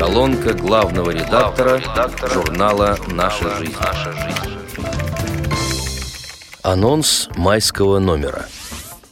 Колонка главного редактора, редактора журнала «Наша жизнь». «Наша жизнь». Анонс майского номера.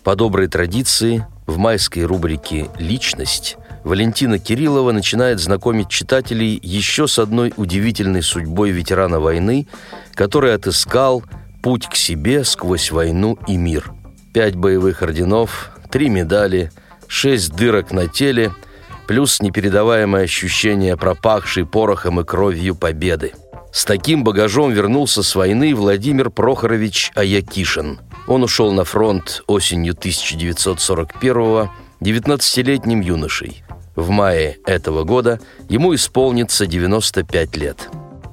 По доброй традиции, в майской рубрике «Личность» Валентина Кириллова начинает знакомить читателей еще с одной удивительной судьбой ветерана войны, который отыскал путь к себе сквозь войну и мир. Пять боевых орденов, три медали, шесть дырок на теле – плюс непередаваемое ощущение пропахшей порохом и кровью победы. С таким багажом вернулся с войны Владимир Прохорович Аякишин. Он ушел на фронт осенью 1941-го 19-летним юношей. В мае этого года ему исполнится 95 лет.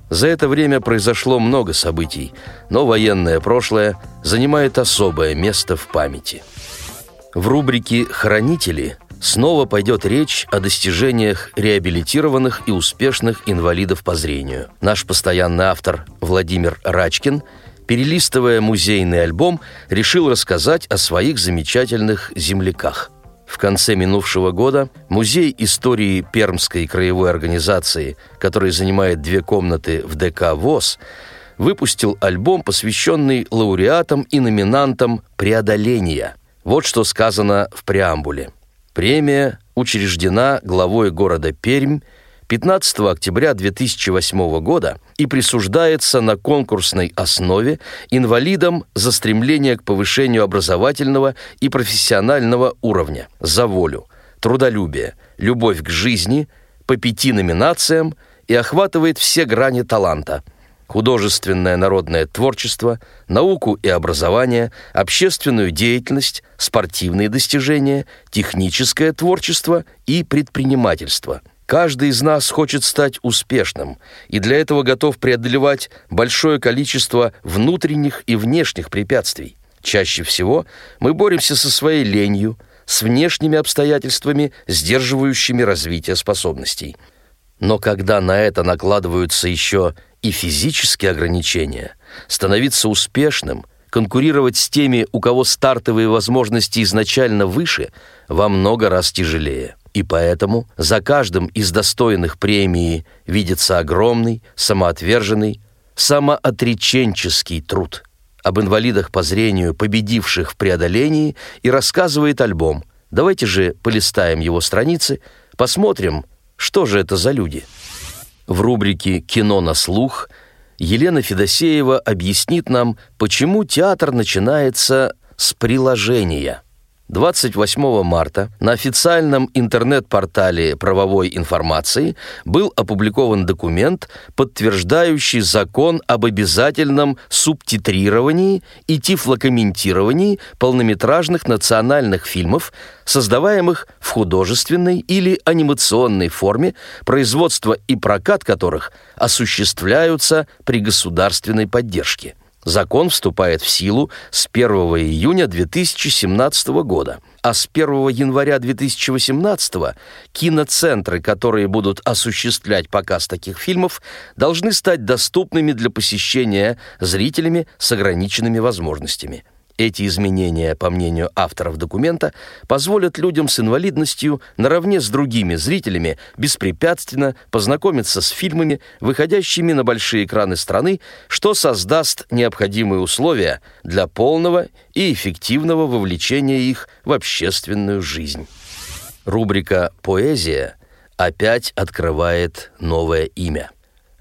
За это время произошло много событий, но военное прошлое занимает особое место в памяти. В рубрике «Хранители» снова пойдет речь о достижениях реабилитированных и успешных инвалидов по зрению. Наш постоянный автор Владимир Рачкин, перелистывая музейный альбом, решил рассказать о своих замечательных земляках. В конце минувшего года Музей истории Пермской краевой организации, который занимает две комнаты в ДК ВОЗ, выпустил альбом, посвященный лауреатам и номинантам «Преодоления». Вот что сказано в преамбуле – Премия учреждена главой города Пермь 15 октября 2008 года и присуждается на конкурсной основе инвалидам за стремление к повышению образовательного и профессионального уровня, за волю, трудолюбие, любовь к жизни по пяти номинациям и охватывает все грани таланта – художественное народное творчество, науку и образование, общественную деятельность, спортивные достижения, техническое творчество и предпринимательство. Каждый из нас хочет стать успешным и для этого готов преодолевать большое количество внутренних и внешних препятствий. Чаще всего мы боремся со своей ленью, с внешними обстоятельствами, сдерживающими развитие способностей. Но когда на это накладываются еще и физические ограничения, становиться успешным, конкурировать с теми, у кого стартовые возможности изначально выше, во много раз тяжелее. И поэтому за каждым из достойных премии видится огромный, самоотверженный, самоотреченческий труд. Об инвалидах по зрению, победивших в преодолении, и рассказывает альбом. Давайте же полистаем его страницы, посмотрим, что же это за люди. В рубрике «Кино на слух» Елена Федосеева объяснит нам, почему театр начинается с приложения – 28 марта на официальном интернет-портале правовой информации был опубликован документ, подтверждающий закон об обязательном субтитрировании и тифлокомментировании полнометражных национальных фильмов, создаваемых в художественной или анимационной форме, производство и прокат которых осуществляются при государственной поддержке. Закон вступает в силу с 1 июня 2017 года, а с 1 января 2018 киноцентры, которые будут осуществлять показ таких фильмов, должны стать доступными для посещения зрителями с ограниченными возможностями – эти изменения, по мнению авторов документа, позволят людям с инвалидностью наравне с другими зрителями беспрепятственно познакомиться с фильмами, выходящими на большие экраны страны, что создаст необходимые условия для полного и эффективного вовлечения их в общественную жизнь. Рубрика «Поэзия» опять открывает новое имя.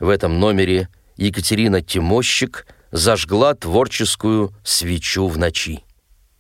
В этом номере Екатерина Тимощик – зажгла творческую свечу в ночи.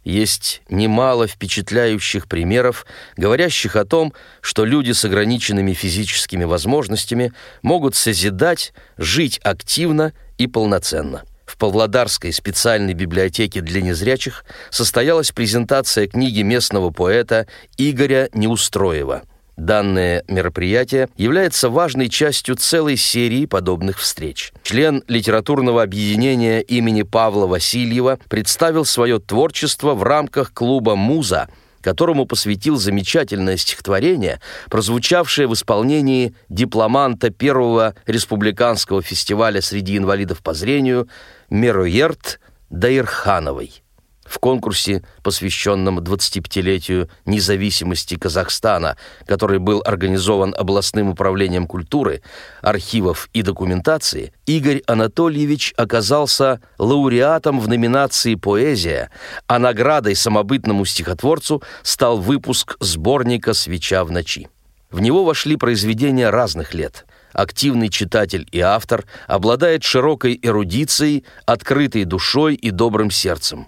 Есть немало впечатляющих примеров, говорящих о том, что люди с ограниченными физическими возможностями могут созидать, жить активно и полноценно. В Павлодарской специальной библиотеке для незрячих состоялась презентация книги местного поэта Игоря Неустроева – Данное мероприятие является важной частью целой серии подобных встреч. Член литературного объединения имени Павла Васильева представил свое творчество в рамках клуба «Муза», которому посвятил замечательное стихотворение, прозвучавшее в исполнении дипломанта первого республиканского фестиваля среди инвалидов по зрению Меруерт Даирхановой. В конкурсе, посвященном 25-летию независимости Казахстана, который был организован областным управлением культуры, архивов и документации, Игорь Анатольевич оказался лауреатом в номинации «Поэзия», а наградой самобытному стихотворцу стал выпуск сборника «Свеча в ночи». В него вошли произведения разных лет. Активный читатель и автор обладает широкой эрудицией, открытой душой и добрым сердцем.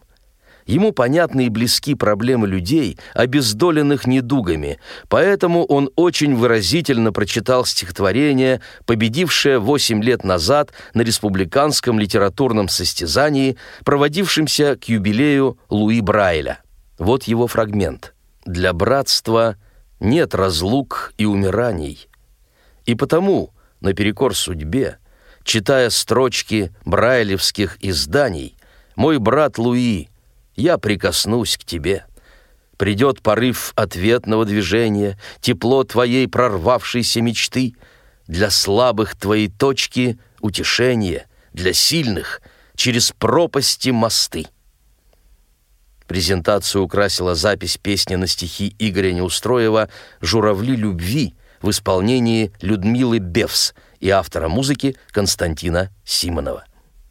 Ему понятны и близки проблемы людей, обездоленных недугами, поэтому он очень выразительно прочитал стихотворение, победившее восемь лет назад на республиканском литературном состязании, проводившемся к юбилею Луи Брайля. Вот его фрагмент. «Для братства нет разлук и умираний. И потому, наперекор судьбе, читая строчки брайлевских изданий, мой брат Луи – я прикоснусь к тебе. Придет порыв ответного движения, тепло твоей прорвавшейся мечты, для слабых твоей точки утешение, для сильных через пропасти мосты. Презентацию украсила запись песни на стихи Игоря Неустроева «Журавли любви» в исполнении Людмилы Бевс и автора музыки Константина Симонова.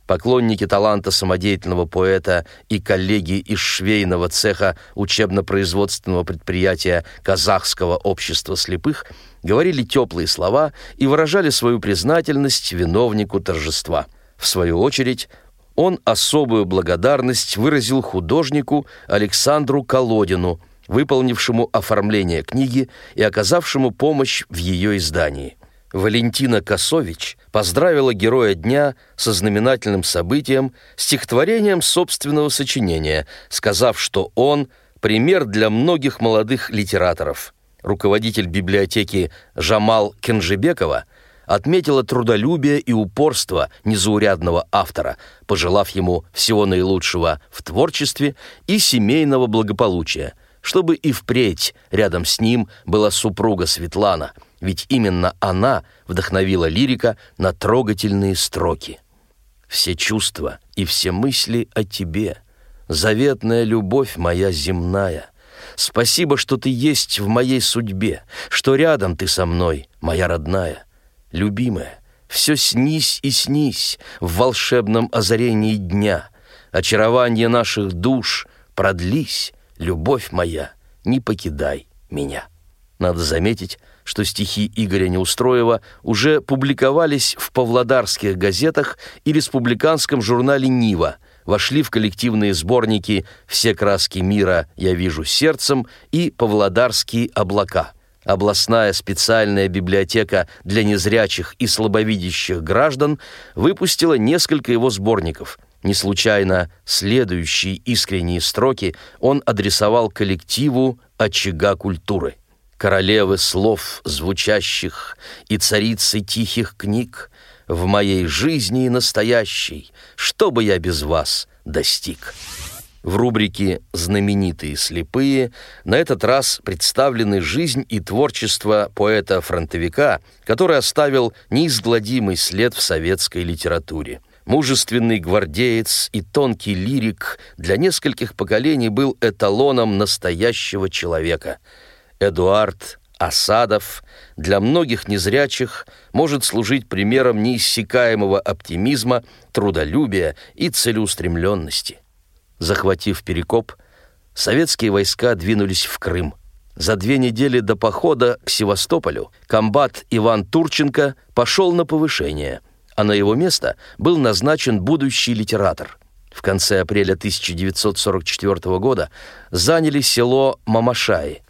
Поклонники таланта самодеятельного поэта и коллеги из швейного цеха учебно-производственного предприятия Казахского общества слепых говорили теплые слова и выражали свою признательность виновнику торжества. В свою очередь, он особую благодарность выразил художнику Александру Колодину, выполнившему оформление книги и оказавшему помощь в ее издании. Валентина Косович поздравила героя дня со знаменательным событием стихотворением собственного сочинения, сказав, что он – пример для многих молодых литераторов. Руководитель библиотеки Жамал Кенжебекова отметила трудолюбие и упорство незаурядного автора, пожелав ему всего наилучшего в творчестве и семейного благополучия, чтобы и впредь рядом с ним была супруга Светлана – ведь именно она вдохновила лирика на трогательные строки. «Все чувства и все мысли о тебе, заветная любовь моя земная. Спасибо, что ты есть в моей судьбе, что рядом ты со мной, моя родная. Любимая, все снись и снись в волшебном озарении дня. Очарование наших душ продлись, любовь моя, не покидай меня». Надо заметить, что стихи Игоря Неустроева уже публиковались в павлодарских газетах и республиканском журнале «Нива», вошли в коллективные сборники «Все краски мира я вижу сердцем» и «Павлодарские облака». Областная специальная библиотека для незрячих и слабовидящих граждан выпустила несколько его сборников. Не случайно следующие искренние строки он адресовал коллективу «Очага культуры» королевы слов звучащих и царицы тихих книг, в моей жизни и настоящей, что бы я без вас достиг. В рубрике «Знаменитые слепые» на этот раз представлены жизнь и творчество поэта-фронтовика, который оставил неизгладимый след в советской литературе. Мужественный гвардеец и тонкий лирик для нескольких поколений был эталоном настоящего человека – Эдуард Асадов для многих незрячих может служить примером неиссякаемого оптимизма, трудолюбия и целеустремленности. Захватив Перекоп, советские войска двинулись в Крым. За две недели до похода к Севастополю комбат Иван Турченко пошел на повышение, а на его место был назначен будущий литератор. В конце апреля 1944 года заняли село Мамашаи,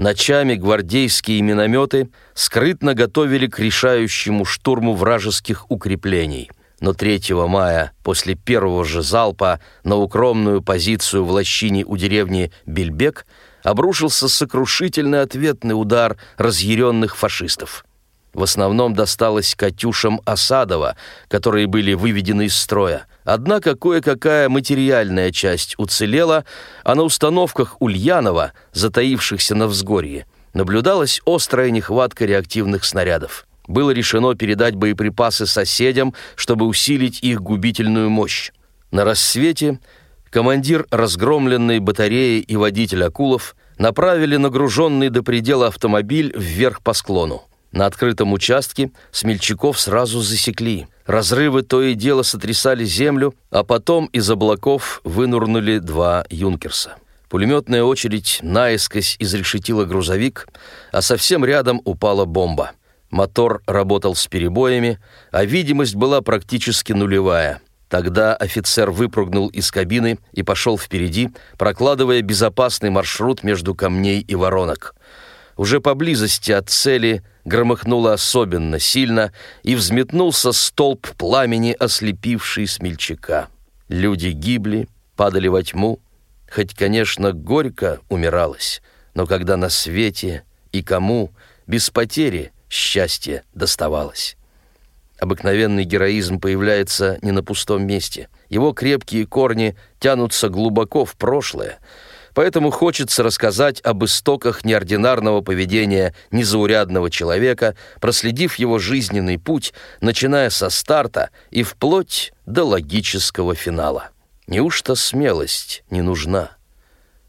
Ночами гвардейские минометы скрытно готовили к решающему штурму вражеских укреплений. Но 3 мая, после первого же залпа на укромную позицию в лощине у деревни Бельбек, обрушился сокрушительный ответный удар разъяренных фашистов. В основном досталось «Катюшам» Осадова, которые были выведены из строя. Однако кое-какая материальная часть уцелела, а на установках Ульянова, затаившихся на взгорье, наблюдалась острая нехватка реактивных снарядов. Было решено передать боеприпасы соседям, чтобы усилить их губительную мощь. На рассвете командир разгромленной батареи и водитель Акулов направили нагруженный до предела автомобиль вверх по склону. На открытом участке смельчаков сразу засекли. Разрывы то и дело сотрясали землю, а потом из облаков вынурнули два «Юнкерса». Пулеметная очередь наискось изрешетила грузовик, а совсем рядом упала бомба. Мотор работал с перебоями, а видимость была практически нулевая. Тогда офицер выпрыгнул из кабины и пошел впереди, прокладывая безопасный маршрут между камней и воронок. Уже поблизости от цели громыхнуло особенно сильно, и взметнулся столб пламени, ослепивший смельчака. Люди гибли, падали во тьму, хоть, конечно, горько умиралось, но когда на свете и кому без потери счастье доставалось. Обыкновенный героизм появляется не на пустом месте. Его крепкие корни тянутся глубоко в прошлое, Поэтому хочется рассказать об истоках неординарного поведения незаурядного человека, проследив его жизненный путь, начиная со старта и вплоть до логического финала. Неужто смелость не нужна?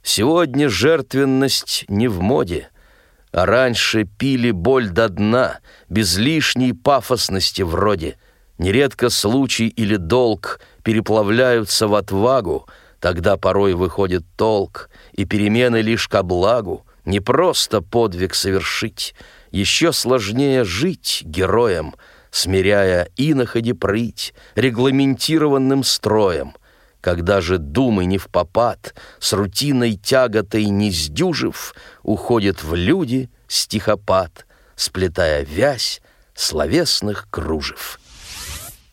Сегодня жертвенность не в моде, а раньше пили боль до дна, без лишней пафосности вроде. Нередко случай или долг переплавляются в отвагу, Тогда порой выходит толк, и перемены лишь ко благу. Не просто подвиг совершить, еще сложнее жить героем, смиряя иноходи прыть регламентированным строем. Когда же думы не в попад, с рутиной тяготой не сдюжив, уходит в люди стихопад, сплетая вязь словесных кружев.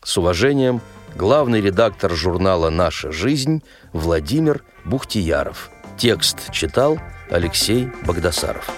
С уважением – главный редактор журнала «Наша жизнь» Владимир Бухтияров. Текст читал Алексей Богдасаров.